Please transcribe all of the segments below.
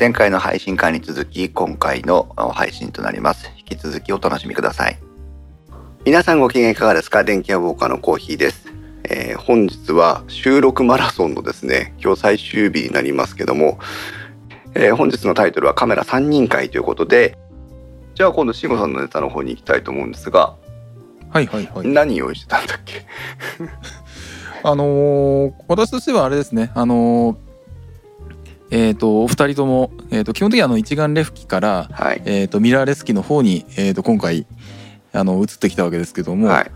前回の配信会に続き今回の配信となります。引き続きお楽しみください。皆さんご機嫌いかがですか？電気屋ウォーカーのコーヒーです、えー、本日は収録マラソンのですね今日最終日になりますけども、えー、本日のタイトルはカメラ3人会ということでじゃあ今度慎吾さんのネタの方に行きたいと思うんですがはいはいはい。何用意してたんだっけ？あのー、私としてはあれですねあのーえーと、お二人とも、えーと、基本的にあの一眼レフ機から、はい、えーと、ミラーレス機の方に、えー、と今回あの移ってきたわけですけども、はい、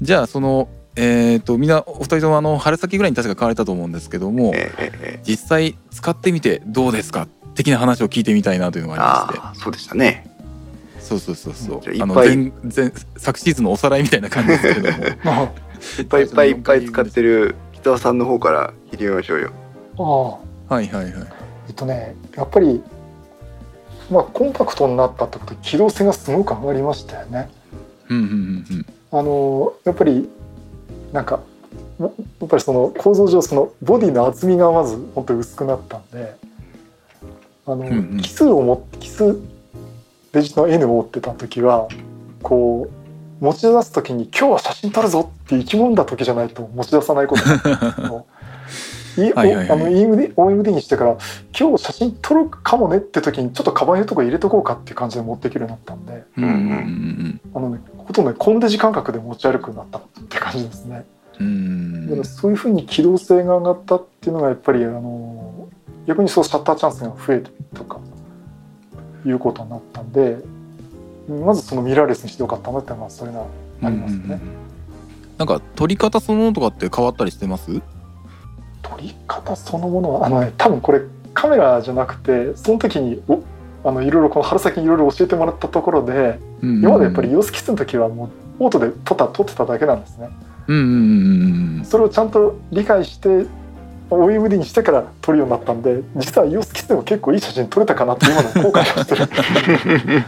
じゃあその、えー、とみんなお二人ともあの春先ぐらいに確か買われたと思うんですけども、えー、実際使ってみてどうですか的な話を聞いてみたいなというのがありまして。そうでしたね。そうそうそうそう。あの前前昨シーズンのおさらいみたいな感じですけども。いっぱいいっぱいいっぱい使ってる北尾さんの方から聞いてみましょうよ。ああはいはいはいえっとねやっぱりまあコンパクトになったってことで機動性がすごく上がりましたよね。うんうんうんあのやっぱりなんかやっぱりその構造上そのボディの厚みがまず本当に薄くなったんであの、うんうん、奇数を持って奇数デジの N を持ってた時はこう持ち出す時に「今日は写真撮るぞ!」って意気込んだ時じゃないと持ち出さないこと OMD にしてから今日写真撮るかもねって時にちょっとカバンのとこ入れとこうかっていう感じで持っていけるようになったんで、うんうん、あのねほとんどねコンデジ感覚で持ち歩くようになったって感じですね。うん。だからそういうふうに機動性が上がったっていうのがやっぱりあの逆にそうシャッターチャンスが増えるとかいうことになったんでまずそのミラーレスにしてよかったなってまあそれがありますね。うんうん、なんか撮り方そのものとかって変わったりしてます？撮り方そのものはあの、ね、多分これカメラじゃなくてその時におあのいろいろこの春先にいろいろ教えてもらったところで、うんうん、今までやっぱり様子キスの時はもうオートで撮った撮ってただけなんですね。うんうんうん、それをちゃんと理解して OMD にしてから撮るようになったんで実は様子キスでも結構いい写真撮れたかなって今の後悔をしてる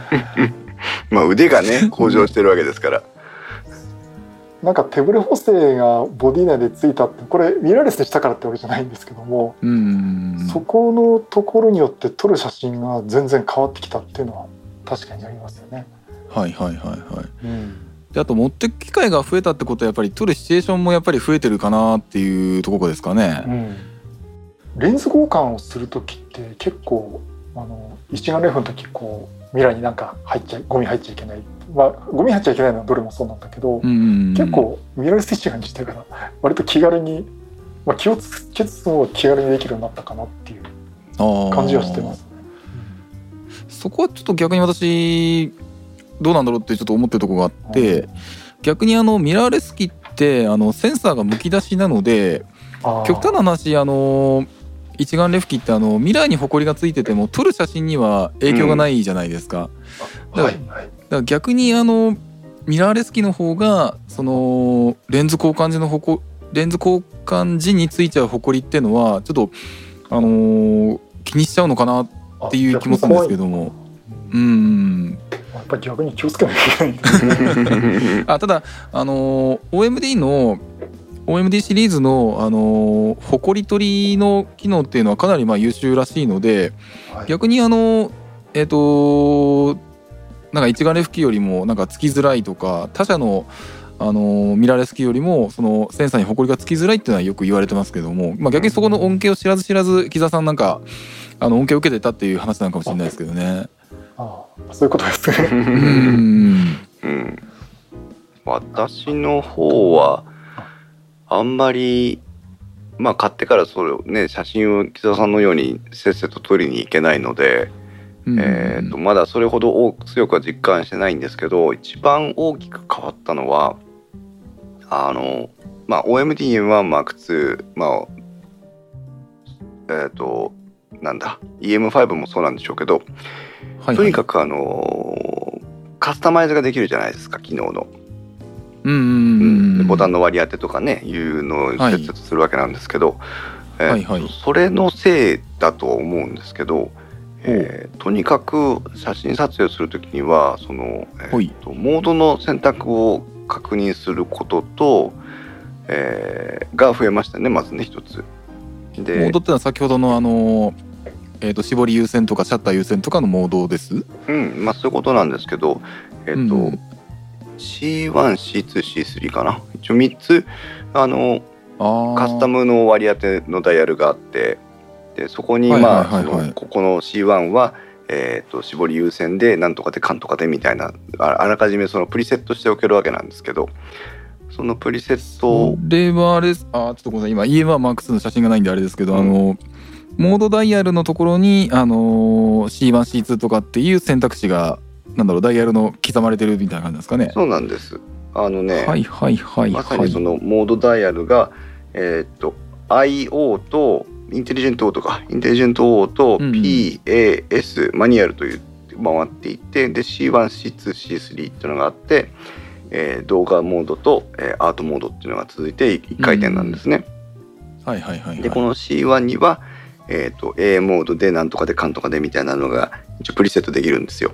まあ腕がね向上してるわけですから。なんか手ブレ補正がボディ内でついたってこれミラーレスでしたからってわけじゃないんですけどもそこのところによって撮る写真が全然変わってきたっていうのは確かにありますよね。はいはいはいはい。うん、であと持ってく機会が増えたってことはやっぱり撮るシチュエーションもやっぱり増えてるかなっていうところですかね。うん、レンズ交換をする時って結構あの一眼レフの時こう未来になんか入っちゃゴミ入っちゃいけない。まあゴミ入っちゃいけないのはどれもそうなんだけど、結構ミラーレス一眼にしてから割と気軽に、まあ、気をつけつつも気軽にできるようになったかなっていう感じはしてます、ね、そこはちょっと逆に私どうなんだろうってちょっと思ってるところがあって、逆にあのミラーレス機ってあのセンサーがむき出しなので極端な話あの一眼レフ機ってあのミラーにホコリがついてても撮る写真には影響がないじゃないですか。うん、だからだから逆にあのミラーレス機の方がそのレンズ交換時のほこレンズ交換時についちゃうホコリっていうのはちょっとあのー、気にしちゃうのかなっていう気もするんですけども。うんやっぱり逆に気をつけなきゃいけない あただあのー、OMD の OMD シリーズの、あのー、ほこり取りの機能っていうのはかなりまあ優秀らしいので、はい、逆にあのえっ、ー、となんか一眼レフ機よりもなんかつきづらいとか他社のあのミラーレス機よりもそのセンサーにほこりがつきづらいっていうのはよく言われてますけども、まあ、逆にそこの恩恵を知らず知らず木澤さんなんかあの恩恵を受けてたっていう話なのかもしれないですけどね。ああそういうことですね。うんうん、私の方はあんまりまあ買ってからそれをね写真を木澤さんのようにせっせと撮りに行けないので、うん、えーと、まだそれほど強くは実感してないんですけど一番大きく変わったのはあの、まあ、OMD-M1M2 まあえっ、ー、となんだ EM5 もそうなんでしょうけど、はいはい、とにかくあのカスタマイズができるじゃないですか機能の。ボタンの割り当てとかねいうのを設定するわけなんですけど、はい、えーはいはい、それのせいだと思うんですけど、えー、とにかく写真撮影をする時にはその、えーと、モードの選択を確認することと、えー、が増えましたねまずね一つ。でモードってのは先ほどのあのえー、と絞り優先とかシャッター優先とかのモードです？うんまあそういうことなんですけどえっ、と、うん C1C2C3 かな。一応3つあのあカスタムの割り当てのダイヤルがあってでそこにはいまあここの C1 は、えー、と絞り優先でなんとかでかんとかでみたいなああらかじめそのプリセットしておけるわけなんですけどそのプリセットこれはあれです。あーちょっとごめんなさい。今 EMR2 の写真がないんであれですけど、うん。あのモードダイヤルのところに、あのー C1C2 とかっていう選択肢がなんだろうダイヤルの刻まれてるみたいな感じですかね。そうなんですあのね、はいはいはいまさはい。にそのモードダイヤルが、えーっと IO とインテリジェント O とかインテリジェント O とうん PAS、マニュアルという回っていてで C1C2C3 っていうのがあって、えー動画モードと、えーアートモードっていうのが続いて1回転なんですね。はいはいはいはい。でこの C1 には、えーっと A モードでなんとかでかんとかでみたいなのが一応プリセットできるんですよ。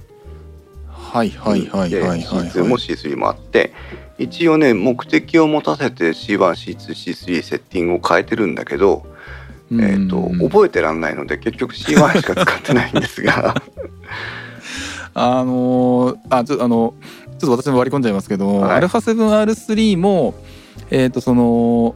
はいはいはいはいはいで C2 も C3 もあって一応ね目的を持たせて C1C2C3 セッティングを変えてるんだけど、えー、と覚えてらんないので結局 C1 しか使ってないんですが。あのーあちょっとあのちょっと私も割り込んじゃいますけど、はい。α7R3 もえっ、とその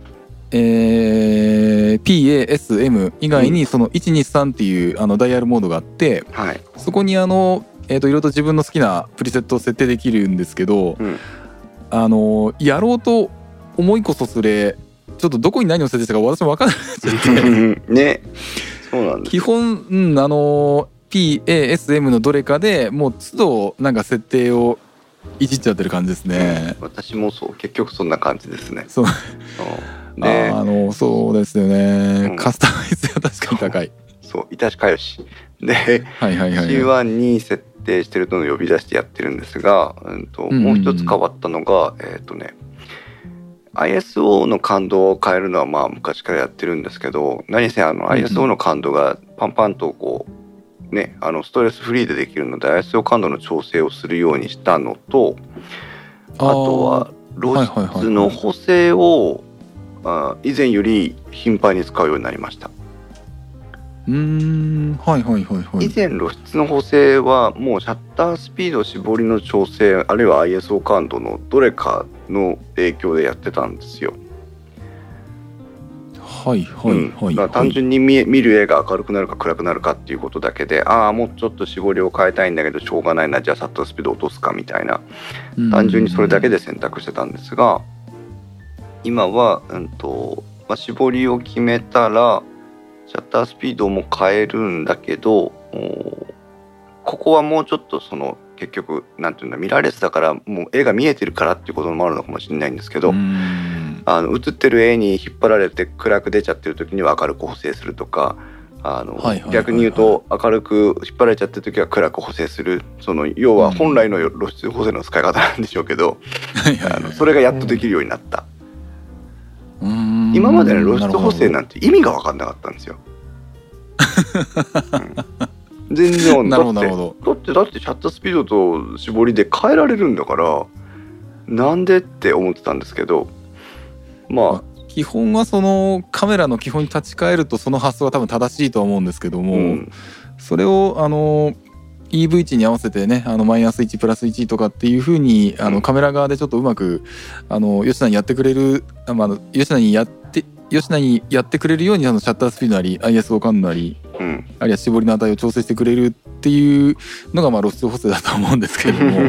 えー PASM 以外にその123っていうあのダイヤルモードがあってはい、そこにあのえー、といろいろと自分の好きなプリセットを設定できるんですけど、うん。あのやろうと思いこそすれちょっとどこに何を設定したか私も分からなくて ね。そうなんです。基本、うん、あの PASM のどれかでもう都度なんか設定をいじっちゃってる感じですね。私もそう結局そんな感じですね。そう。そう。であのそうですよね、うん。カスタマイズが確かに高い。そう。いたしかよし。ではいはいはい、はい。C1 に設定してるのを呼び出してやってるんですが、うんともう一つ変わったのが、えっ、とね ISO の感度を変えるのはまあ昔からやってるんですけど何せあの ISO の感度がパンパンとこうねあのストレスフリーでできるので ISO 感度の調整をするようにしたのとあとは露出の補正をあ以前より頻繁に使うようになりました。うーんはいはいはいはい。以前露出の補正はもうシャッタースピード絞りの調整あるいは ISO 感度のどれかの影響でやってたんですよ。はいはいうんはい、だから単純に見え見る絵が明るくなるか暗くなるかっていうことだけでああもうちょっと絞りを変えたいんだけどしょうがないなじゃあシャッタースピード落とすかみたいな単純にそれだけで。で選択してたんですが今は、うんとまあ、絞りを決めたらシャッタースピードも変えるんだけどおここはもうちょっとその結局なんていうんだミラーレスだからもう絵が見えてるからっていうこともあるのかもしれないんですけど、あの映ってる絵に引っ張られて暗く出ちゃってる時には明るく補正するとかあの、逆に言うと明るく引っ張られちゃってる時は暗く補正する。その要は本来の露出補正の使い方なんでしょうけど、あのそれがやっとできるようになった、うーん今までの露出補正ななんて意味が分かんなかったんですよ、うん。全然なるほどなだってだってだってシャッタースピードと絞りで変えられるんだからなんでって思ってたんですけどまあ基本はそのカメラの基本に立ち返るとその発想は多分正しいとは思うんですけども、うん。それをあの EV 値に合わせてねあのマイナス1プラス1とかっていうふうにあうん。のカメラ側でちょっとうまくあの吉田にやってくれるあま吉田にやって吉田にやってくれるようにあのシャッタースピードなり ISO 感度なりうん。あるいは絞りの値を調整してくれるっていうのがまあ露出補正だと思うんですけれども。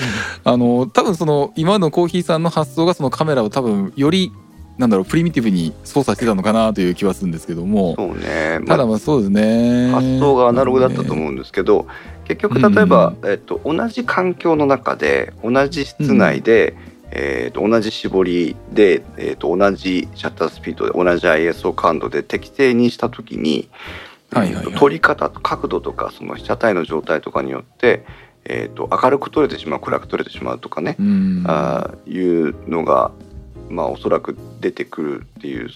あの多分その今のコーヒーさんの発想がそのカメラを多分よりなんだろうプリミティブに操作してたのかなという気はするんですけども。そうね、ただままあそうですね。あ、発想がアナログだったと思うんですけど、結局例えば、えっと、同じ環境の中で同じ室内で、えっと同じ絞りで、えっと同じシャッタースピードで同じ ISO 感度で適正にした時に、はいはいはい。えっと撮り方角度とかその被写体の状態とかによって、えっと明るく撮れてしまう暗く撮れてしまうとかね、うん。あーいうのがまあおそらく出てくるっていう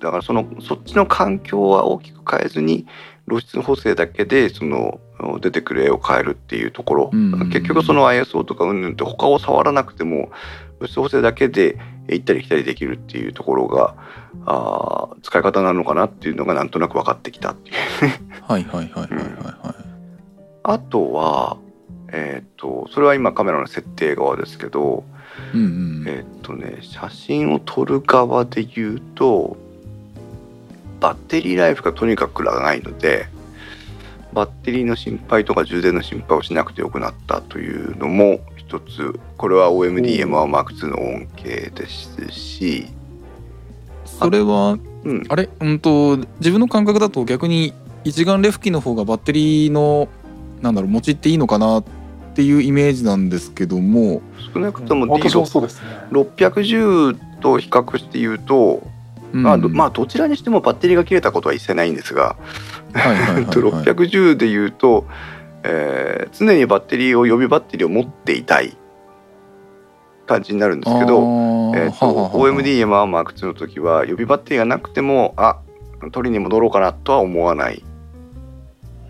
だからそのそっちの環境は大きく変えずに露出補正だけでその出てくる絵を変えるっていうところ、うん。結局その ISO とかうんぬんって他を触らなくても露出補正だけで行ったり来たりできるっていうところがあー使い方なのかなっていうのがなんとなく分かってきたっていう。はいはいはいはいはいはい。あとはえっ、とそれは今カメラの設定側ですけど、うんうん。えっ、とね写真を撮る側で言うとバッテリーライフがとにかく長いのでバッテリーの心配とか充電の心配をしなくてよくなったというのも一つこれは OMDM1M2 の恩恵ですし、それはうん、あれ？うんと自分の感覚だと逆に一眼レフ機の方がバッテリーのなんだろう持ちっていいのかなっていうイメージなんですけども。少なくとも私も D610 そうですね。と比較して言うと、うん。まあ、どまあどちらにしてもバッテリーが切れたことは一切ないんですが、はいはいはいはい 610で言うと、えー常にバッテリーを予備バッテリーを持っていたい感じになるんですけど、えー、と OMD M1M2 の時は予備バッテリーがなくてもあ取りに戻ろうかなとは思わない、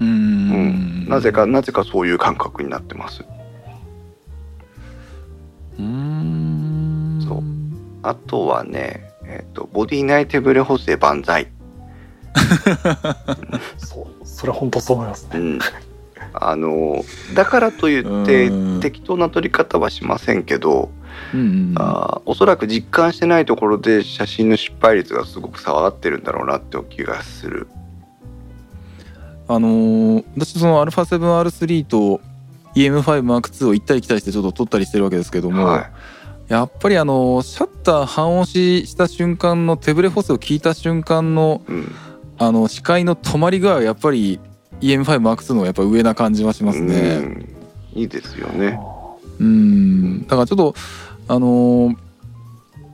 ううん。ん、なぜかなぜかそういう感覚になってます。うーん。そう。あとはね、えー、とボディ内手ブレ補正万歳。そう、それは本当そう思いますね。うん、あのだからといってうん。適当な撮り方はしませんけど、うん。うんあーおそらく実感してないところで写真の失敗率がすごく下がってるんだろうなって気がする。あのー私その α7R3 と EM5M2 を行ったり来たりしてちょっと撮ったりしてるわけですけども、はやっぱりあのーシャッター半押しした瞬間の手ブレ補正を聞いた瞬間のい、うんあの視界の止まり具合はやっぱり EM5M2 のやっぱ上な感じはしますうね。んいいですよね。うんだからちょっとあのー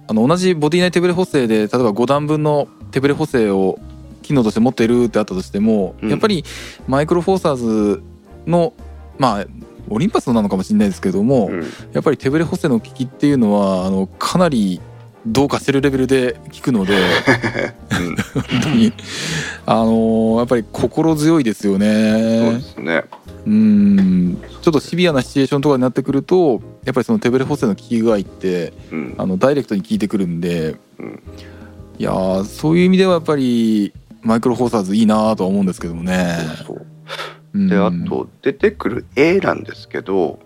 あの同じボディ内手ブレ補正で例えば5段分の手ブレ補正を機能として持ってるってあったとしても、うん。やっぱりマイクロフォーサーズのまあオリンパスなのかもしれないですけども、うん。やっぱり手ブレ補正の効きっていうのはあのかなりどうかしてるレベルで効くのでうん。本当に。あのーやっぱり心強いですよそうでね。すね。うん。ちょっとシビアなシチュエーションとかになってくるとやっぱりその手ブレ補正の効き具合ってうん。あのダイレクトに効いてくるんで、うん。いやーそういう意味ではやっぱりマイクロフォーサーズいいなとは思うんですけどもね。そうそううんであと出てくる A なんですけど、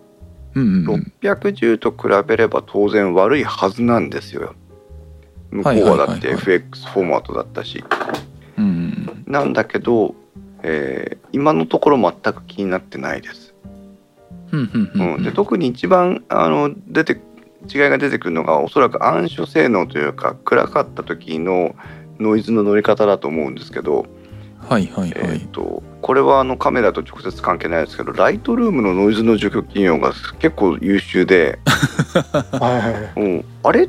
うんうん610と比べれば当然悪いはずなんですよ。向こうはだって FX フォーマットだったし。なんだけど、えー今のところ全く気になってないです。うん、で特に一番あの出て違いが出てくるのがおそらく暗所性能というか暗かった時のノイズの乗り方だと思うんですけど、はいはいえーはい。とこれはあのカメラと直接関係ないですけどライトルームのノイズの除去機能が結構優秀で、はいはい。うん、あれ？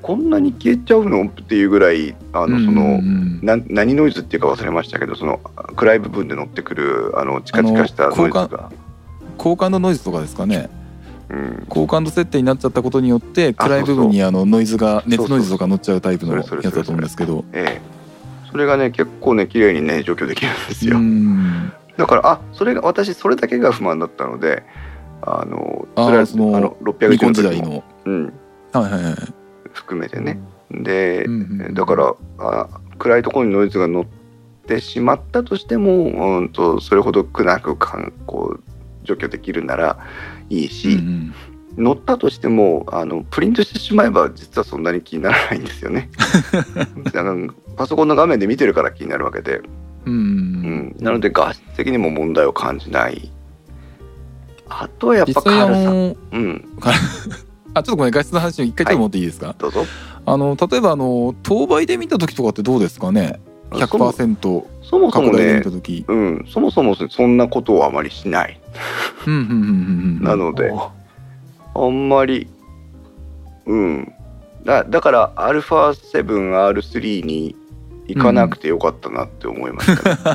こんなに消えちゃうの？っていうぐらいあのその、な何ノイズっていうか忘れましたけどその暗い部分で乗ってくるあのチカチカしたノイズが、高感度ノイズとかですかね。うん、高感度設定になっちゃったことによってあ暗い部分にあのノイズが熱ノイズとか乗っちゃうタイプのやつだと思うんですけど。ええ、それがね結構ね綺麗にね除去できるんですよ、うん。だからあそれが私それだけが不満だったのであのそれはそのあの610ニコン時代の。うん、はいはいはい含めてね、で、うんうんうん。だからあ暗いところにノイズが乗ってしまったとしてもうんとそれほど苦なくかんこう除去できるならいいし、うん乗ったとしてもあのプリントしてしまえば実はそんなに気にならないんですよね。あのパソコンの画面で見てるから気になるわけで、うんううん。ん、なので画質的にも問題を感じない。あとはやっぱ軽さ、のうん、あちょっとごめん画質の話を一回ちょっと持っていいですか、どうぞ。あの例えばあの当倍で見た時とかってどうですかね？そも100%そもそもねうん、そもそもそんなことをあまりしない。なので、おあんまり、うん。だだから α7R3 に行かなくてよかったなって思いました、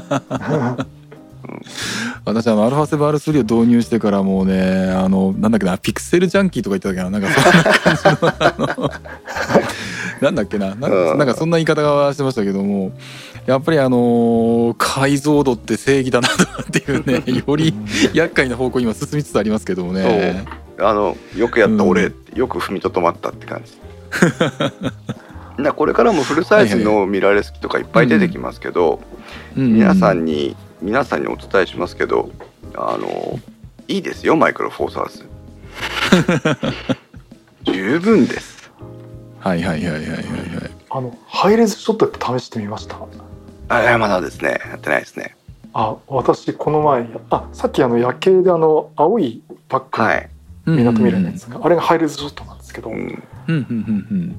ね。私あの α7R3 を導入してからもうねあのなんだっけなピクセルジャンキーとか言ってたけどなんかそんな感じの なんだっけななうんかそんな言い方がしてましたけどもやっぱりあのー解像度って正義だなっていうね より厄介な方向に今進みつつありますけどもね。あのよくやった俺、うよく踏みとどまったって感じ。だこれからもフルサイズのミラーレス機とかいっぱい出てきますけど、皆さんに皆さんにお伝えしますけどあのいいですよマイクロフォーサーズ。十分です。はいはいはいはいはいはい。あのハイレズショットって試してみましたあまだですね。やってないですね。あ私この前あさっきあの夜景であの青いバッグはい。みなとみらいのやつが、あれがハイレズショットなんですけど、うん。うんうんうん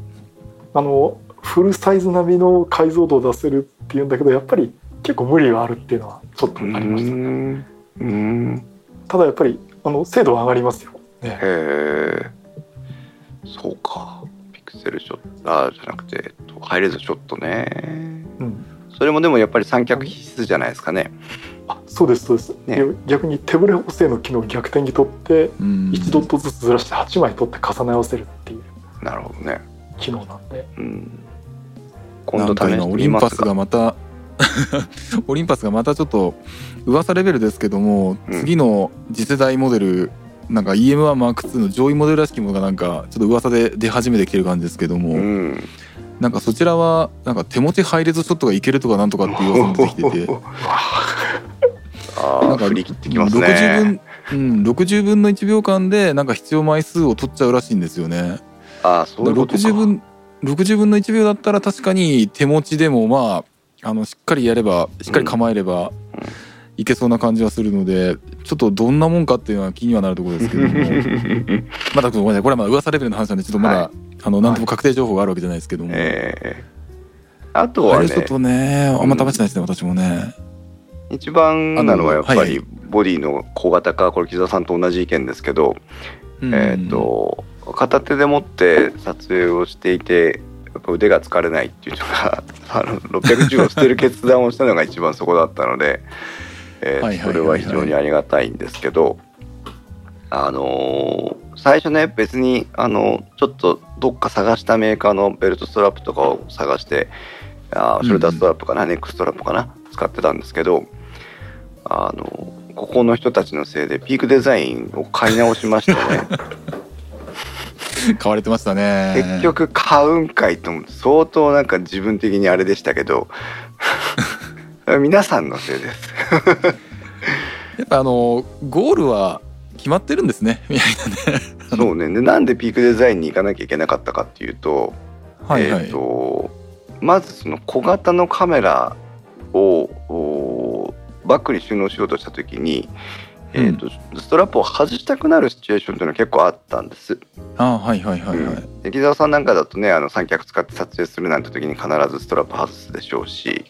あのフルサイズ並みの解像度を出せるっていうんだけどやっぱり結構無理があるっていうのはちょっとありました、うん。うん。ただやっぱりあの精度は上がりますよ、ね。へ、え。そうか。ピクセルショットあじゃなくて、えっと、ハイレゾショットね。うん、それもでもやっぱり三脚必須じゃないですかね。あそうですそうです、ね。で逆に手ぶれ補正の機能を逆転に取ってうん。1ドットずつずらして8枚取って重ね合わせるっていうなるほどね。機能なんで。うん。今度試してオリンパスみますががまた オリンパスがまたちょっと噂レベルですけども、うん。次の次世代モデルなんか EM1M2 の上位モデルらしきものがなんかちょっと噂で出始めてきてる感じですけども、うんなんかそちらはなんか手持ちハイレゾショットがいけるとかなんとかっていう噂も出てきてて。あなんかり切ってきます60ね分、うん、60分の1秒間でなんか必要枚数を取っちゃうらしいんですよね。ああそういうことか。60分60分の1秒だったら確かに手持ちでもまああのしっかりやればしっかり構えればいけそうな感じはするのでちょっとどんなもんかっていうのは気にはなるところですけども。まだごめんなさいこれはまだ噂レベルの話なんでちょっとまだ、はい。あの何とも確定情報があるわけじゃないですけども、ええ。あとはね。あれちょっとねあんま試してないですね私もね。一番なのはやっぱりボディの小型化これ木澤さんと同じ意見ですけど、うん。えっ、と片手で持って撮影をしていてやっぱ腕が疲れないっていうのがあの610を捨てる決断をしたのが一番そこだったので、えーそれは非常にありがたいんですけどあのー最初ね別にあのちょっとどっか探したメーカーのベルトストラップとかを探してあーショルダーストラップかな、ネックストラップかな使ってたんですけどあのここの人たちのせいでピークデザインを買い直しましてね。買われてましたね。結局買うんかいと思って相当なんか自分的にあれでしたけど 皆さんのせいです やっぱあのゴールは決まってるんですねみたいなね。そうね。でなんでピークデザインに行かなきゃいけなかったかっていうと,、はいはい、えー、とまずその小型のカメラをおバッグに収納しようとした時に、えーとストラップを外したくなるシチュエーションというのは結構あったんです。あはいはいはいはい、うん。で木澤さんなんかだとねあの三脚使って撮影するなんて時に必ずストラップ外すでしょうし、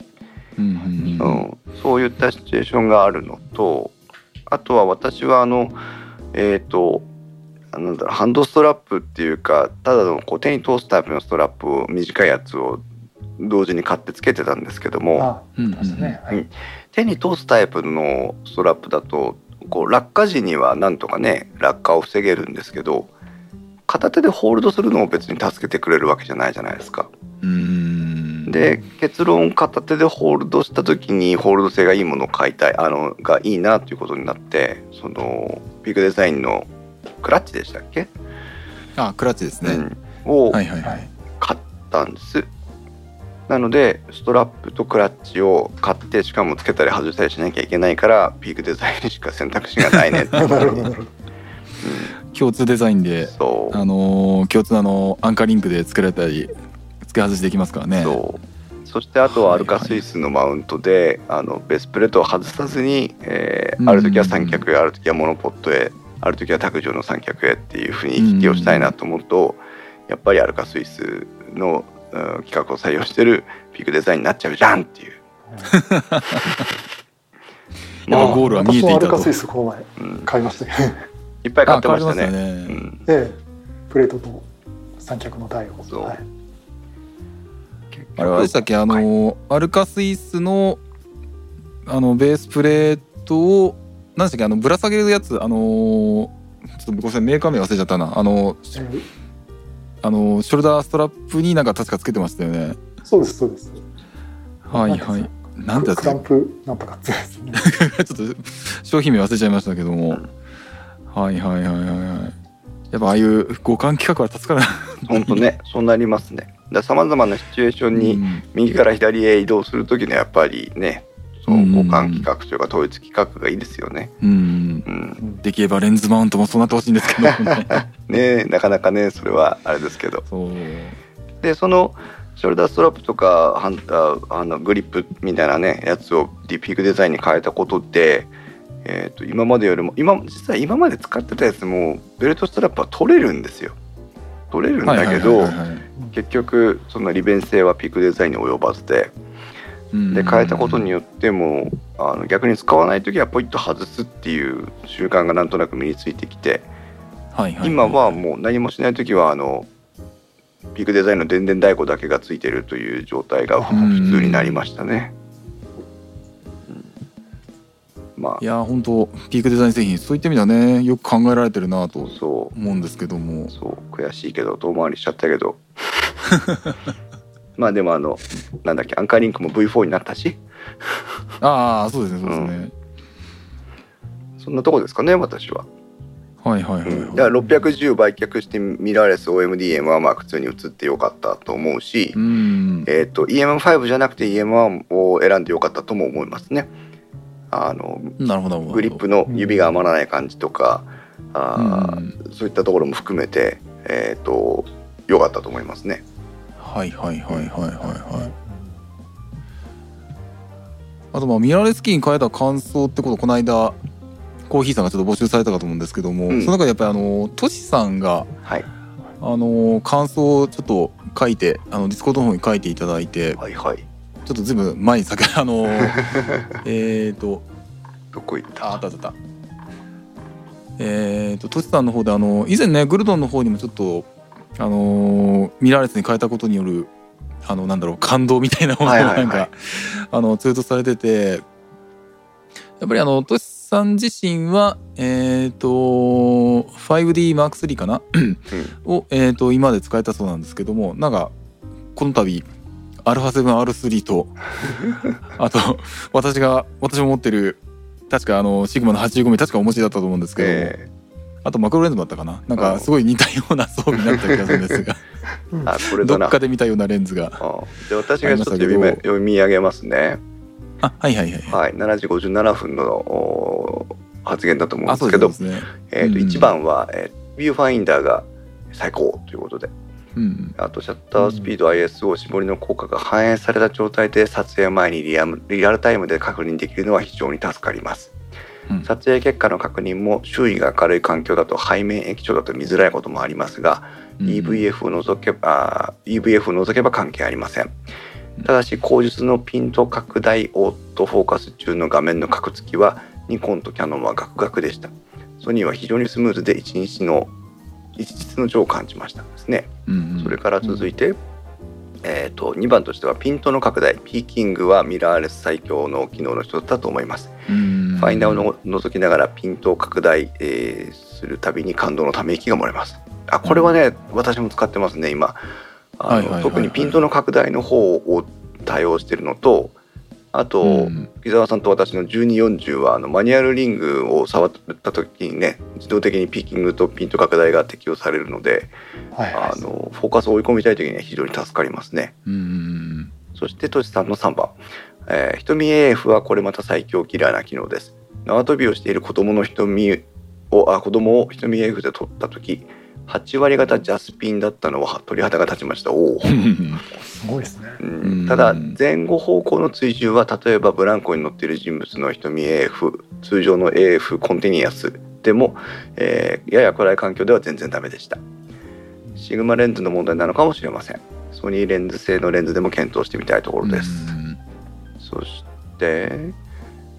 うんうんううん。ん、そういったシチュエーションがあるのとあとは私はあのえっ、とあなんだろうハンドストラップっていうかただのこう手に通すタイプのストラップを短いやつを同時に買ってつけてたんですけどもはい。手に通すタイプのストラップだとこう落下時にはなんとかね落下を防げるんですけど片手でホールドするのも別に助けてくれるわけじゃないじゃないですか。うーんで結論片手でホールドした時にホールド性がいいものを買いたいあのがいいなということになってそのピークデザインのクラッチでしたっけ、あクラッチですね、うん、を買ったんです。なのでストラップとクラッチを買ってしかもつけたり外したりしなきゃいけないからピークデザインしか選択肢がないねって 共通デザインであのー共通のアンカーリンクで作られたり付け外しできますからね。そう。そしてあとはアルカスイスのマウントで、あのベースプレートを外さずに、えーある時は三脚へある時はモノポットへある時は卓上の三脚へっていうふうに行き来をしたいなと思うと、やっぱりアルカスイスの、うん企画を採用してるピークデザインになっちゃうじゃんっていう。やっぱゴールは見えていたと。私もアルカスイスこの前うん、買いましたねいっぱい買ってましたね。ね。うん。ええプレートと三脚の台を。そう。はいあれはでしたっけあのーアルカスイスのあのベースプレートを何でしたっけあのぶら下げるやつあのーちょっとごめんなさいメーカー名忘れちゃったな。あのええあのショルダーストラップになんか確かつけてましたよね。そうですそうです。はいはい。なんてやつクランプなんとかってやつね。ちょっと商品名忘れちゃいましたけども、はいはいはいはいはい。やっぱああいう互換企画は助かるな。本当ね、そうなりますね。さまざまなシチュエーションにうん。右から左へ移動する時にはやっぱりねその互換規格というか統一規格がいいですよね。うん。うん、できればレンズマウントもそうなってほしいんですけどね。ねなかなかねそれはあれですけど。そう。でそのショルダーストラップとかハンターあのグリップみたいなねやつをディピークデザインに変えたことで、えー、と今までよりも今実は今まで使ってたやつもベルトストラップは取れるんですよ取れるんだけど結局その利便性はピークデザインに及ばずで。うん。で変えたことによってもあの逆に使わない時はポイッと外すっていう習慣がなんとなく身についてきてはいはい今はもう何もしない時はあのピークデザインの電電太鼓だけがついてるという状態が普通になりましたね。うんまいやー本当ピークデザイン製品そういった意味ではねよく考えられてるなと思うんですけども。うそう。悔しいけど遠回りしちゃったけど。まあでもあのなんだっけアンカーリンクも V4 になったし。ああそうですねそうですね、そんなとこですかね私は。はいはいはい、はい。うん。だから610売却してミラーレス OMDM はまあ普通に映ってよかったと思うし、うん。えー、と EM5 じゃなくて EM1 を選んでよかったとも思いますね。あのなるほどグリップの指が余らない感じとか、うん。そういったところも含めて、えー、と良かったと思いますね。はいはいはいはいはいはい。あとまあミラーレス機に変えた感想ってことこの間コーヒーさんがちょっと募集されたかと思うんですけども、うん。その中でやっぱりあのトシさんがはい、あの感想をちょっと書いてあのディスコードの方に書いていただいてはいはいちょっとずいぶん前に先 あの えっとどこ行った？ああったあった。えっ、とトシさんの方であの以前ねグルドンの方にもちょっとあのーミラーレスに変えたことによるあのなんだろう感動みたいなものをはいはいはい。なんかあのツイートされててやっぱりあのトシさん自身はえっ、と 5DMark3 かな、を、えー、と今まで使えたそうなんですけどもなんかこの度 α7R3 と あと私が私も持ってる確かあのシグマの85ミリ確かお持ちだったと思うんですけど。も、え。あとマクロレンズもあったかな。なんうんかすごい似たような装備になった気がするんですが。ー、あこれどっかで見たようなレンズが。あで私がちょっと読み上げますね。あはいはいはい。はいはい、7時57分のお発言だと思うんですけど。えーとうん1番は、えービューファインダーが最高ということでうん。あとシャッタースピード ISO 絞りの効果が反映された状態で撮影前にリアムリアルタイムで確認できるのは非常に助かります。うん。撮影結果の確認も周囲が明るい環境だと背面液晶だと見づらいこともありますが、うん。EVF を除けば EVF を除けば関係ありません。ただし口述のピント拡大オートフォーカス中の画面の格付きはニコンとキャノンはガクガクでした。ソニーは非常にスムーズで一日の一日の情を感じましたですね。うんそれから続いて、えー、と2番としてはピントの拡大。ピーキングはミラーレス最強の機能の一つだと思います。うん。ファインダーをの除きながらピントを拡大、えーするたびに感動のため息が漏れます。あこれはね、私も使ってますね今。特にピントの拡大の方を対応してるのとあと、うん。伊沢さんと私の1240はあのマニュアルリングを触った時にね自動的にピーキングとピント拡大が適用されるのではいはい。あのフォーカスを追い込みたい時には非常に助かりますね。うんそしてトシさんの3番、えー瞳 AF はこれまた最強キラーな機能です。縄跳びをしている子供の瞳をあ子供を瞳 AF で撮った時8割方ジャスピンだったのは鳥肌が立ちました。おお、すごいですね。ううん。ん、ただ前後方向の追従は例えばブランコに乗っている人物の瞳 AF 通常の AF コンティニアスでも、えーやや暗い環境では全然ダメでした。シグマレンズの問題なのかもしれません。ソニーレンズ製のレンズでも検討してみたいところです、うん。そして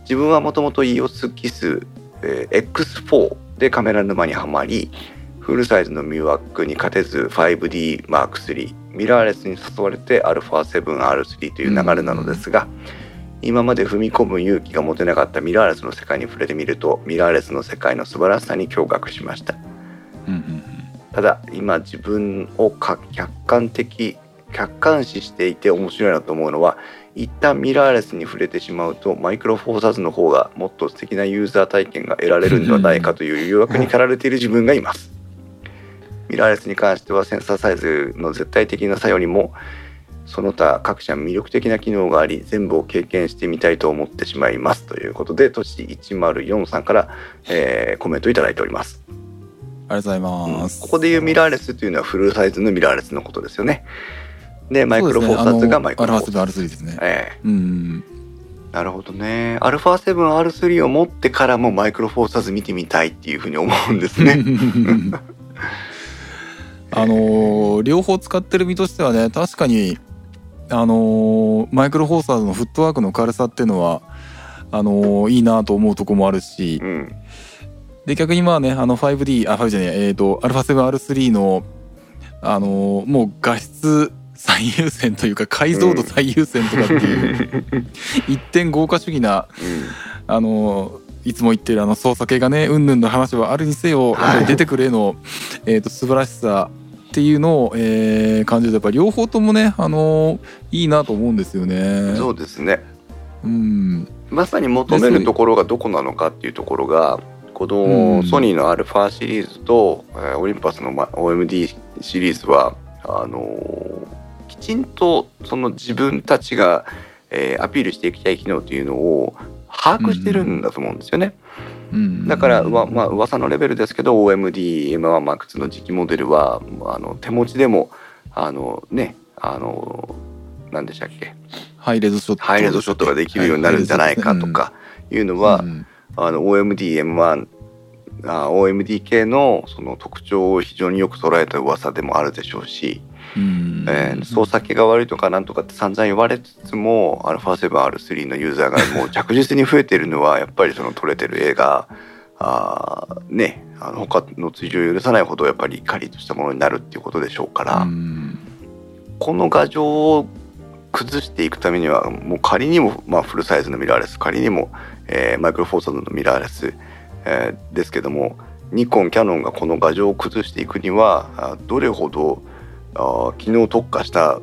自分はもともと EOS キス、えー X4 でカメラ沼にはまりフルサイズのミューワックに勝てず 5D M3 ミラーレスに誘われて α7R3 という流れなのですが、今まで踏み込む勇気が持てなかったミラーレスの世界に触れてみるとミラーレスの世界の素晴らしさに驚愕しました。うんただ今自分をか客観的客観視していて面白いなと思うのは一旦ミラーレスに触れてしまうとマイクロフォーサーズの方がもっと素敵なユーザー体験が得られるんではないかという誘惑に駆られている自分がいますミラーレスに関してはセンサーサイズの絶対的な差よりもその他各社魅力的な機能があり全部を経験してみたいと思ってしまいますということで都市104さんから、えー、コメントいただいております。ありがとうございます、うん、ここでいうミラーレスというのはフルサイズのミラーレスのことですよね。でマイクロフォーサーズがマイクロフォーサーズ、ね、ですね。ええ。ー、うんなるほどね。アルファ 7R3 を持ってからもマイクロフォーサーズ見てみたいっていうふうに思うんですね。あのー、両方使ってる身としてはね確かにあのー、マイクロフォーサーズのフットワークの軽さっていうのはあのー、いいなと思うとこもあるし、うん、で逆にまあねあの 5D あ5じゃねええーと、α7R3 のあのー、もう画質最優先というか解像度最優先とかっていう、うん、一点豪華主義な、うん、あのいつも言ってるあの操作系がねうんぬんの話はあるにせよ、はい、出てくる絵の、えーと素晴らしさっていうのを、えー、感じるとやっぱ両方ともね、あのー、いいなと思うんですよね。そうですね、うん、まさに求めるところがどこなのかっていうところがこのソニーの α シリーズと、うん、オリンパスの OMD シリーズはあのー、きちんとその自分たちが、えー、アピールしていきたい機能というのを把握してるんだと思うんですよね。うん、だからうわ、まあ噂のレベルですけど OMDM1MAX の次期モデルはあの手持ちでもあのねあの何でしたっけ？ハイレゾショット。ハイレゾショットができるようになるんじゃないかとかい。うのは、うん、あの OMDM1 あ OMD 系のその特徴を非常によく捉えた噂でもあるでしょうし、えー、操作系が悪いとかなんとかって散々言われつつも α7R3 のユーザーがもう着実に増えてるのはやっぱりその撮れてる映画あねあの他の追従を許さないほどやっぱりカリッとしたものになるっていうことでしょうからこの画像を崩していくためにはもう仮にも、まあ、フルサイズのミラーレス仮にも、えー、マイクロフォーサーズのミラーレス、えー、ですけどもニコンキャノンがこの画像を崩していくにはどれほどあ機能特化した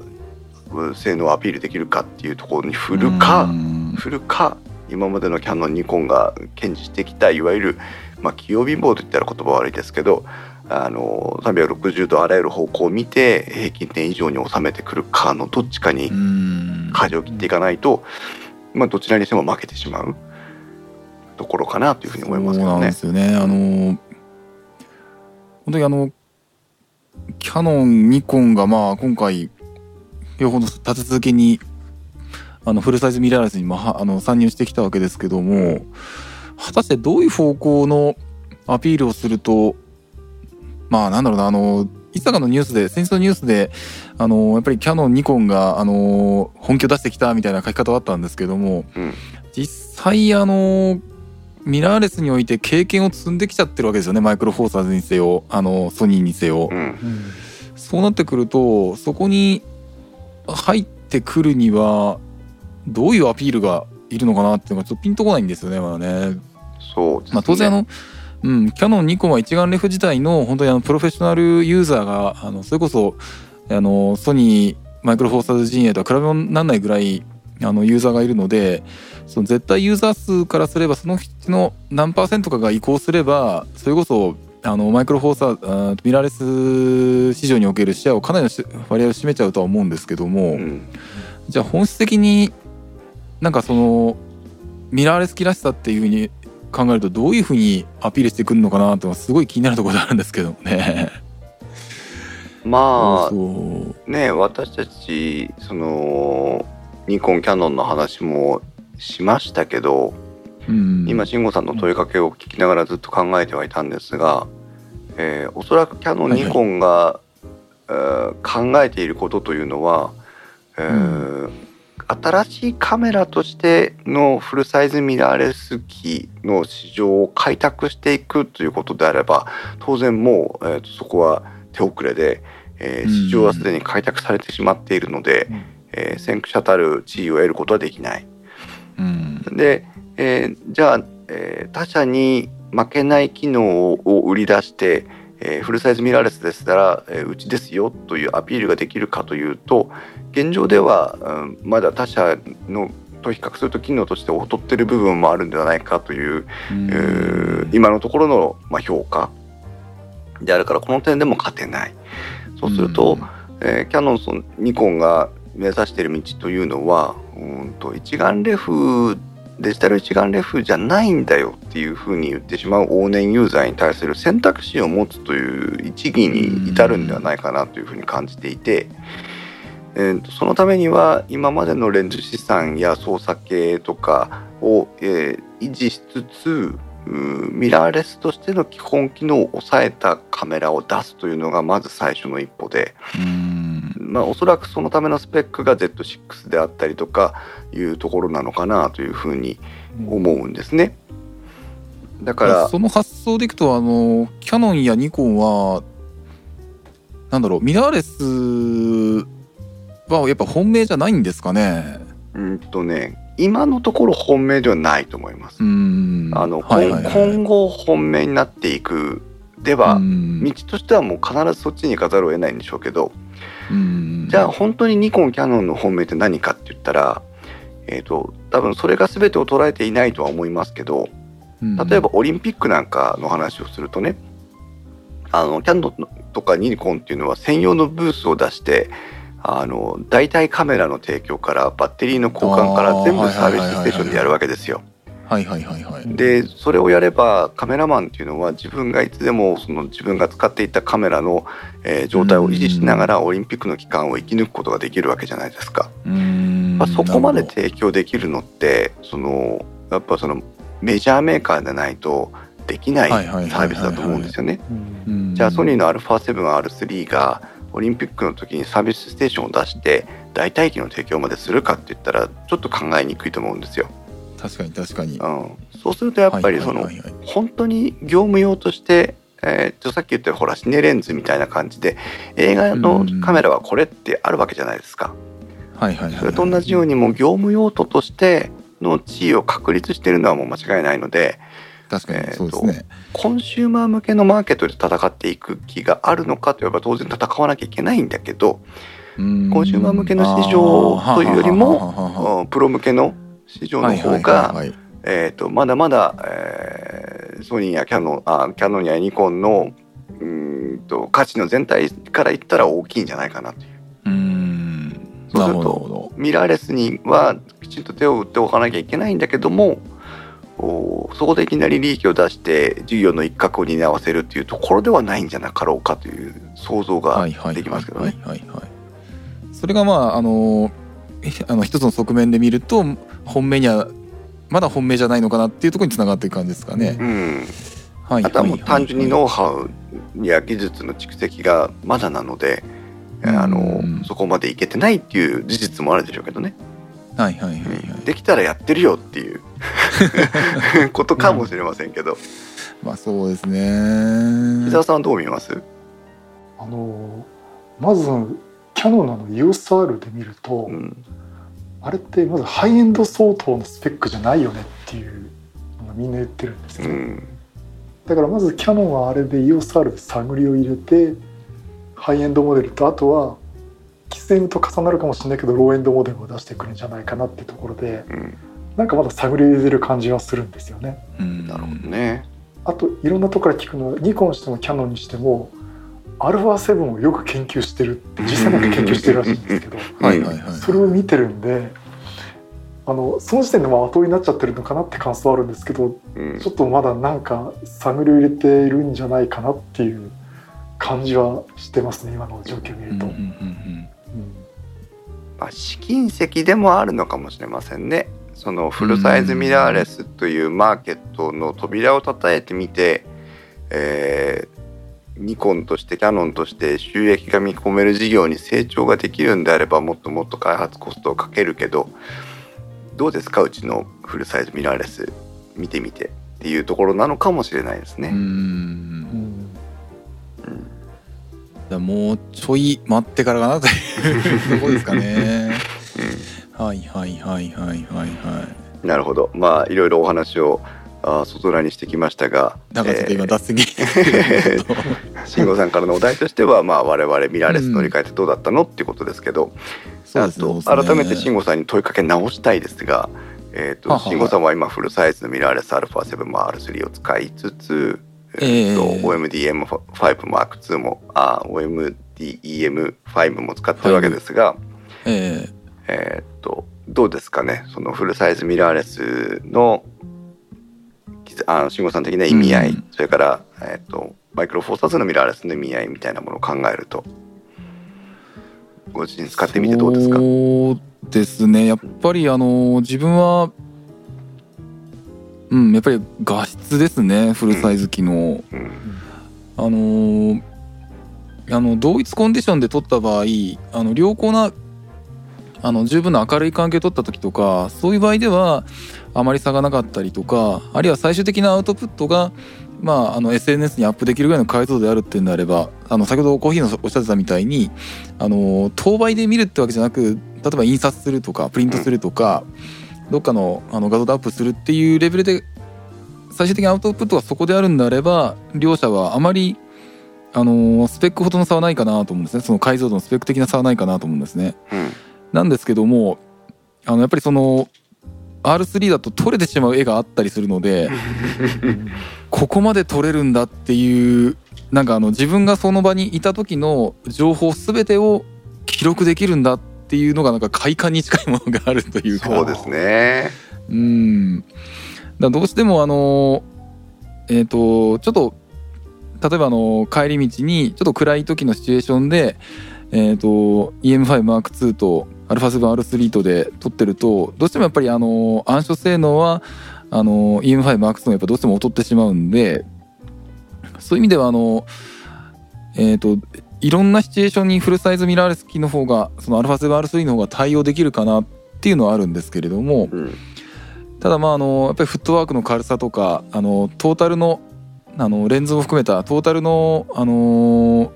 性能をアピールできるかっていうところに振るか振るか今までのキャノンニコンが堅持してきたいわゆる、まあ、器用貧乏といったら言葉悪いですけどあの360度あらゆる方向を見て平均点以上に収めてくるかのどっちかに舵を切っていかないと、まあ、どちらにしても負けてしまうところかなというふうに思いますけどね。ですよね。あの本当にあのキャノン、ニコンがまあ今回両方の立て続けにあのフルサイズミラーレスにまあの参入してきたわけですけども果たしてどういう方向のアピールをするとまあなんだろうなあのいつかのニュースで先日のニュースであのやっぱりキャノンニコンがあの本気を出してきたみたいな書き方はあったんですけども、うん、実際あのミラーレスにおいて経験を積んできちゃってるわけですよね。マイクロフォーサーズにせよ。あのソニーにせよ、うん、そうなってくるとそこに入ってくるにはどういうアピールがいるのかなっていうのがちょっとピンとこないんですよねまだね。そう、ね、まあ、当然あのうん、キャノンニコンは一眼レフ自体の本当にあのプロフェッショナルユーザーがあのそれこそあのソニーマイクロフォーサーズ陣営とは比べ物にならないぐらいあのユーザーがいるのでその絶対ユーザー数からすればその人の何パーセントかが移行すればそれこそあのマイクロフォーサーミラーレス市場におけるシェアをかなりの割合を占めちゃうとは思うんですけども、うん、じゃあ本質的になんかそのミラーレス機らしさっていうふうに考えるとどういうふうにアピールしてくるのかなってすごい気になるところであるんですけどもね。まあね私たちそのニコンキャノンの話もしましたけど、うん、今慎吾さんの問いかけを聞きながらずっと考えてはいたんですが、えー、おそらくキャノン、ニコンが、えー、考えていることというのは、えー、うん、新しいカメラとしてのフルサイズミラーレス機の市場を開拓していくということであれば当然もう、えーと、そこは手遅れで、えー、市場はすでに開拓されてしまっているので、うん、えー、先駆者たる地位を得ることはできない。うん、で、えー、じゃあ、えー、他社に負けない機能を売り出して、えー、フルサイズミラーレスでしたら、えー、うちですよというアピールができるかというと現状では、うん、まだ他社のと比較すると機能として劣っている部分もあるんではないかという、う今のところの、まあ、評価。であるからこの点でも勝てない。そうすると、えー、キャノンニコンが目指している道というのはうんと一眼レフデジタル一眼レフじゃないんだよっていうふうに言ってしまう往年ユーザーに対する選択肢を持つという一義に至るんではないかなというふうに感じていて、えー、そのためには今までのレンズ資産や操作系とかを、えー、維持しつつミラーレスとしての基本機能を抑えたカメラを出すというのがまず最初の一歩で、まあ、おそらくそのためのスペックが Z6 であったりとかいうところなのかなというふうに思うんですね。だからその発想でいくとあのキャノンやニコンはなんだろうミラーレスはやっぱ本命じゃないんですかね。うんとね今のところ本命ではないと思います。あの、はいはいはい、今後本命になっていくでは道としてはもう必ずそっちに行かざるを得ないんでしょうけどじゃあ本当にニコンキャノンの本命って何かって言ったら、えーと、多分それが全てを捉えていないとは思いますけど例えばオリンピックなんかの話をするとねあのキャノンとかニコンっていうのは専用のブースを出してあの代替カメラの提供からバッテリーの交換から全部サービスステーションでやるわけですよ。はいはいはいはい、でそれをやればカメラマンっていうのは自分がいつでもその自分が使っていたカメラの、えー、状態を維持しながらオリンピックの期間を生き抜くことができるわけじゃないですか。まあ、そこまで提供できるのってそのやっぱそのメジャーメーカーでないとできないサービスだと思うんですよね。じゃあソニーの α7R3 がオリンピックの時にサービスステーションを出して代替機の提供までするかって言ったらちょっと考えにくいと思うんですよ。確かに確かに、うん、そうするとやっぱりその、本当に業務用としてえー、とさっき言ったほらシネレンズみたいな感じで映画のカメラはこれってあるわけじゃないですか。はいはい、それと同じようにもう業務用途としての地位を確立しているのはもう間違いないので確かにそうですね、コンシューマー向けのマーケットで戦っていく気があるのかといえば当然戦わなきゃいけないんだけどコンシューマー向けの市場というよりもプロ向けの市場の方がえとまだまだ、えー、ソニーやキャノンあキャノンやニコンのうんと価値の全体から言ったら大きいんじゃないかなという。うんそうするとミラーレスにはきちんと手を打っておかなきゃいけないんだけどもそこでいきなり利益を出して事業の一角を担わせるっていうところではないんじゃなかろうかという想像ができますけどね。それがまああのあの一つの側面で見ると本命にはまだ本命じゃないのかなっていうところにつながっていく感じですかね。うん。はい、あとはもう単純にノウハウや技術の蓄積がまだなので、あのそこまでいけてないっていう事実もあるでしょうけどね。はいはいはい、はい、できたらやってるよっていう。ことかもしれませんけど、うん、まあそうですね。伊沢さんどう見ます？あのまずキャノンの EOSR で見ると、うん、あれってまずハイエンド相当のスペックじゃないよねっていうのがみんな言ってるんですけど、うん、だからまずキャノンはあれで EOSR で探りを入れてハイエンドモデルとあとは喫煙と重なるかもしれないけどローエンドモデルを出してくるんじゃないかなっていうところで、うん、なんかまだ探り入れる感じはするんですよね。うん、なるほどね。あといろんなところから聞くのはニコンにしてもキャノンにしても α7 をよく研究してるって実際なんか研究してるらしいんですけどそれを見てるんであのその時点でも後追いになっちゃってるのかなって感想はあるんですけど、うん、ちょっとまだなんか探りを入れているんじゃないかなっていう感じはしてますね今の状況を見ると。うんうんうん。うん。まあ、試金石でもあるのかもしれませんね。そのフルサイズミラーレスというマーケットの扉を叩いてみて、えー、ニコンとしてキャノンとして収益が見込める事業に成長ができるんであればもっともっと開発コストをかけるけどどうですか？うちのフルサイズミラーレス見てみてっていうところなのかもしれないですね。うんもうちょい待ってからかなというとこですかね。はいはいはいはいはいはい。なるほど。まあいろいろお話をあ外裏にしてきましたが、なんかちょっと今脱線慎吾さんからのお題としては、まあ我々ミラーレス乗り換えてどうだったの、っていうことですけど、あと改めて慎吾さんに問いかけ直したいですが、えっ、ー、と慎吾さんは今フルサイズのミラーレス α7 も R3 を使いつつ。えー、と OMDM5 Mark2 もあ OMDEM5 も使ってるわけですが、ええーっとどうですかねそのフルサイズミラーレスのあの慎吾さん的な意味合い、うん。それから、えーっとマイクロフォーサーズのミラーレスの意味合いみたいなものを考えるとご自身使ってみてどうですか？そうですね。やっぱりあの自分はうんやっぱり画質ですね。フルサイズ機能、うん。あのーあの同一コンディションで撮った場合あの良好なあの十分な明るい環境を撮った時とかそういう場合ではあまり差がなかったりとかあるいは最終的なアウトプットが、まあ、あの SNS にアップできるぐらいの解像度であるっていうんであればあの先ほどコーヒーのおっしゃってたみたいにあの当倍で見るってわけじゃなく例えば印刷するとかプリントするとかどっかのあの画像でアップするっていうレベルで最終的にアウトプットがそこであるんであれば両者はあまりあのスペックほどの差はないかなと思うんですねその解像度のスペック的な差はないかなと思うんですね。うんなんですけどもあのやっぱりその R3 だと撮れてしまう絵があったりするのでここまで撮れるんだっていうなんかあの自分がその場にいた時の情報全てを記録できるんだっていうのがなんか快感に近いものがあるというか。そうですね。うん。だどうしてもあのえっ、とちょっと例えばあの帰り道にちょっと暗い時のシチュエーションでえっ、と EM5M2 と α7R3 とで撮ってるとどうしてもやっぱりあの暗所性能はあの EM5M2 がやっぱどうしても劣ってしまうんでそういう意味ではあのえっ、といろんなシチュエーションにフルサイズミラーレス機の方がその α7R3 の方が対応できるかなっていうのはあるんですけれども、うん。ただまああのやっぱりフットワークの軽さとかあのトータルのあのレンズも含めたトータルの、あの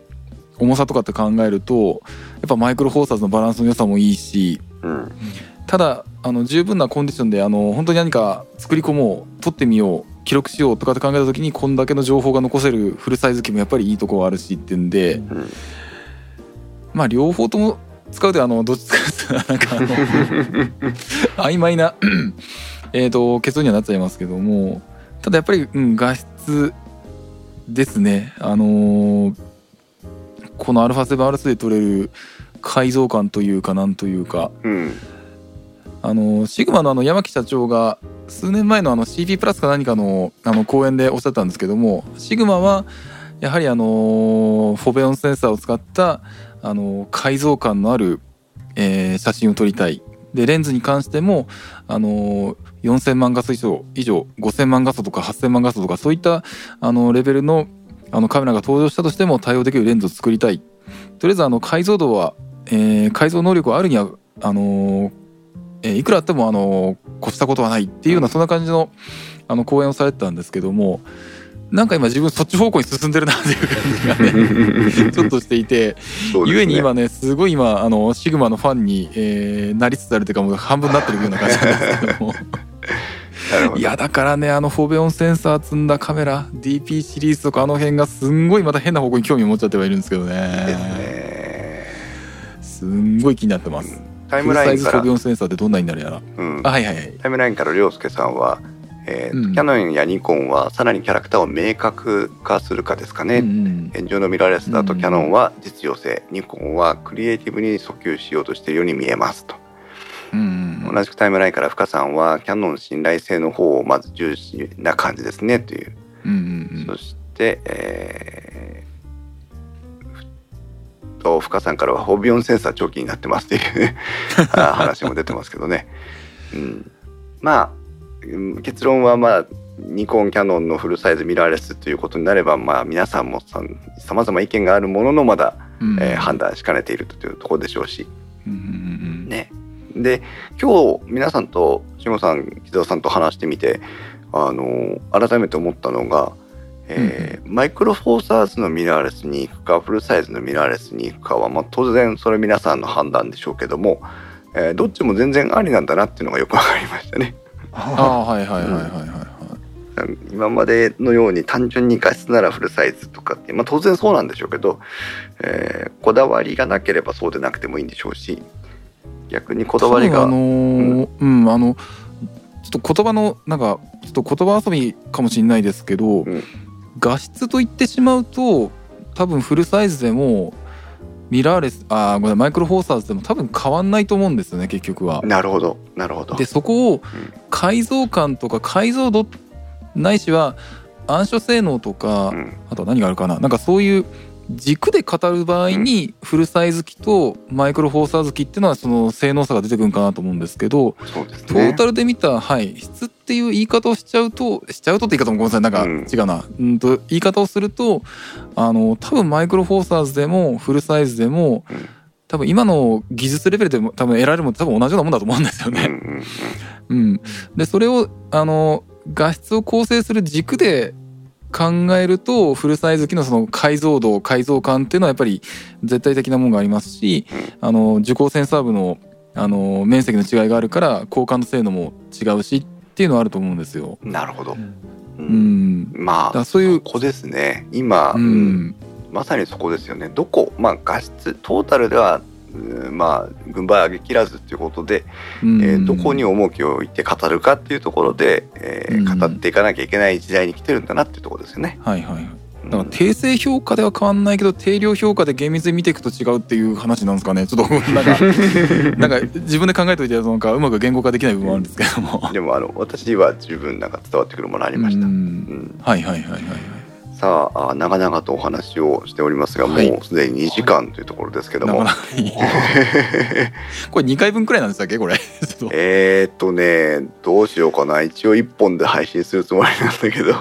重さとかって考えるとやっぱマイクロフォーサーズのバランスの良さもいいしうんただあの十分なコンディションであの本当に何か作り込もう撮ってみよう記録しようとかって考えた時にこんだけの情報が残せるフルサイズ機もやっぱりいいところあるしっていうんでうんまあ両方とも使うであのどっちかっていうとかあの曖昧なえと結論にはなっちゃいますけどもただやっぱり、うん、画質ですね。あのーこの α7R2 で撮れる解像感というかなんというか。うん。あのシグマのあの山木社長が数年前のあの CP プラスか何かのあの講演でおっしゃったんですけどもシグマはやはりあのフォベオンセンサーを使ったあの解像感のある、えー写真を撮りたい。でレンズに関してもあの4000万画素以上以上5000万画素とか8000万画素とかそういったあのレベルのあのカメラが登場したとしても対応できるレンズを作りたい。とりあえずあの解像度は、えー解像能力はあるにはあのえーいくらあってもあの越したことはないっていうようなそんな感じのあの講演をされてたんですけどもなんか今自分そっち方向に進んでるなっていう感じがね ちょっとしていてゆえに今ねすごい今あのシグマのファンに、えーなりつつあるというかもう半分になってるような感じなんですけどもいやだからねあのフォベオンセンサー積んだカメラ DP シリーズとかあの辺がすんごいまた変な方向に興味を持っちゃってはいるんですけどですね。ねすんごい気になってます。タイフルサイムラインから。ズフォベオンセンサーってどんなになるやら。うん。あはいはいはい。タイムラインから涼介さんは、えーうん。キャノンやニコンはさらにキャラクターを明確化するかですかね、うんうん。現状のミラーレスだとうん。キャノンは実用性、ニコンはクリエイティブに訴求しようとしているように見えますと、うんうん同じくタイムラインから深さんはキャノン信頼性の方をまず重視な感じですねという、そして、えー、と深さんからはホビオンセンサー長期になってますっていう あ話も出てますけどね、うん、まあうん結論はまあニコンキャノンのフルサイズミラーレスということになればまあ皆さんもさまざま意見があるもののまだ、うん。えー判断しかねているというところでしょうし。うんで今日皆さんと慎吾さん木澤さんと話してみてあの改めて思ったのが、えーマイクロフォーサーズのミラーレスに行くかフルサイズのミラーレスに行くかは、まあ、当然それ皆さんの判断でしょうけども、えーどっちも全然ありなんだなっていうのがよくわかりましたね。ああはいはいはいはいはいはい。今までのように単純に画質ならフルサイズとかって、まあ、当然そうなんでしょうけど、えーこだわりがなければそうでなくてもいいんでしょうし逆にこだわりが、あのーうん、あのちょっと言葉のなんかちょっと言葉遊びかもしれないですけど、ん。画質と言ってしまうと多分フルサイズでもミラーレスあーごめんマイクロフォーサーズでも多分変わんないと思うんですよね結局は。なるほどなるほど。でそこを解像感とか解像度ないしは暗所性能とか、うん。あとは何があるかな。なんかそういう軸で語る場合にフルサイズ機とマイクロフォーサーズ機っていうのはその性能差が出てくるんかなと思うんですけどね。トータルで見た、はい、質っていう言い方をしちゃうとしちゃうとって言い方もごめんなさい。なんかうん。違うな、うん、と言い方をするとあの多分マイクロフォーサーズでもフルサイズでもうん。多分今の技術レベルでも多分得られるもの多分同じようなもんだと思うんですよね。うん、でそれをあの画質を構成する軸で考えるとフルサイズ機のその解像度解像感っていうのはやっぱり絶対的なものがありますし、あの受光センサー部のあの面積の違いがあるから交換の性能も違うしっていうのはあると思うんですよ。うんなるほど、うん。まあそういうここですね。今、ううん。ん、まさにそこですよね。どこまあ画質トータルではうんまあ軍配上げきらずっていうことで、うんえーどこに重きを置いて語るかっていうところで、えーうん語っていかなきゃいけない時代に来てるんだなっていうところですよね。はいはいうんだから定性評価では変わんないけど定量評価で厳密に見ていくと違うっていう話なんですかねちょっとなんか なんか自分で考えといてなんかうまく言語化できない部分もあるんですけども。でもあの私は十分なんか伝わってくるものありました。はいはいはいはいはい。さああ長々とお話をしておりますが、はい。もうすでに2時間というところですけども、なかなかいいこれ2回分くらいなんでしたっけこれ。えーっとねどうしようかな。一応1本で配信するつもりなんだけど。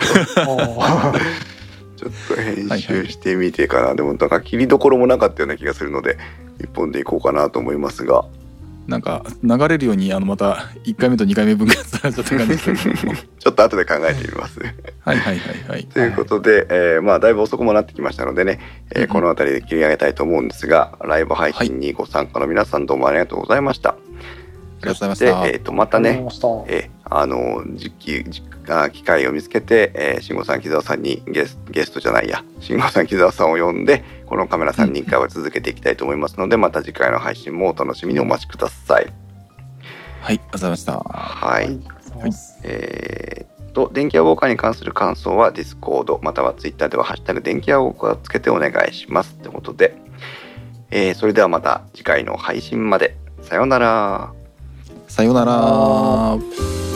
あ ちょっと編集してみてかな、でもなんか切りどころもなかったような気がするので1本でいこうかなと思いますがなんか流れるようにあのまた1回目と2回目分がされちゃった感じですけども ちょっと後で考えてみます。はいはいはいはい。ということで、えーまあだいぶ遅くもなってきましたのでね、えーうんこの辺りで切り上げたいと思うんですがライブ配信にご参加の皆さんどうもありがとうございました。ありがとうございましそたえーとまたねありがとうございましたえーあの時期時あ機会を見つけて、えー、慎吾さん木澤さんにゲスゲストじゃないや慎吾さん木澤さんを呼んでこのカメラ3人会は続けていきたいと思いますので、また次回の配信もお楽しみにお待ちください。はいありがとうございました。はい、はいえー、と電気屋ウォーカーに関する感想は Discord または Twitter では「ハッシュタグ電気屋ウォーカー」をつけてお願いしますということで、えーそれではまた次回の配信までさようなら。さようなら。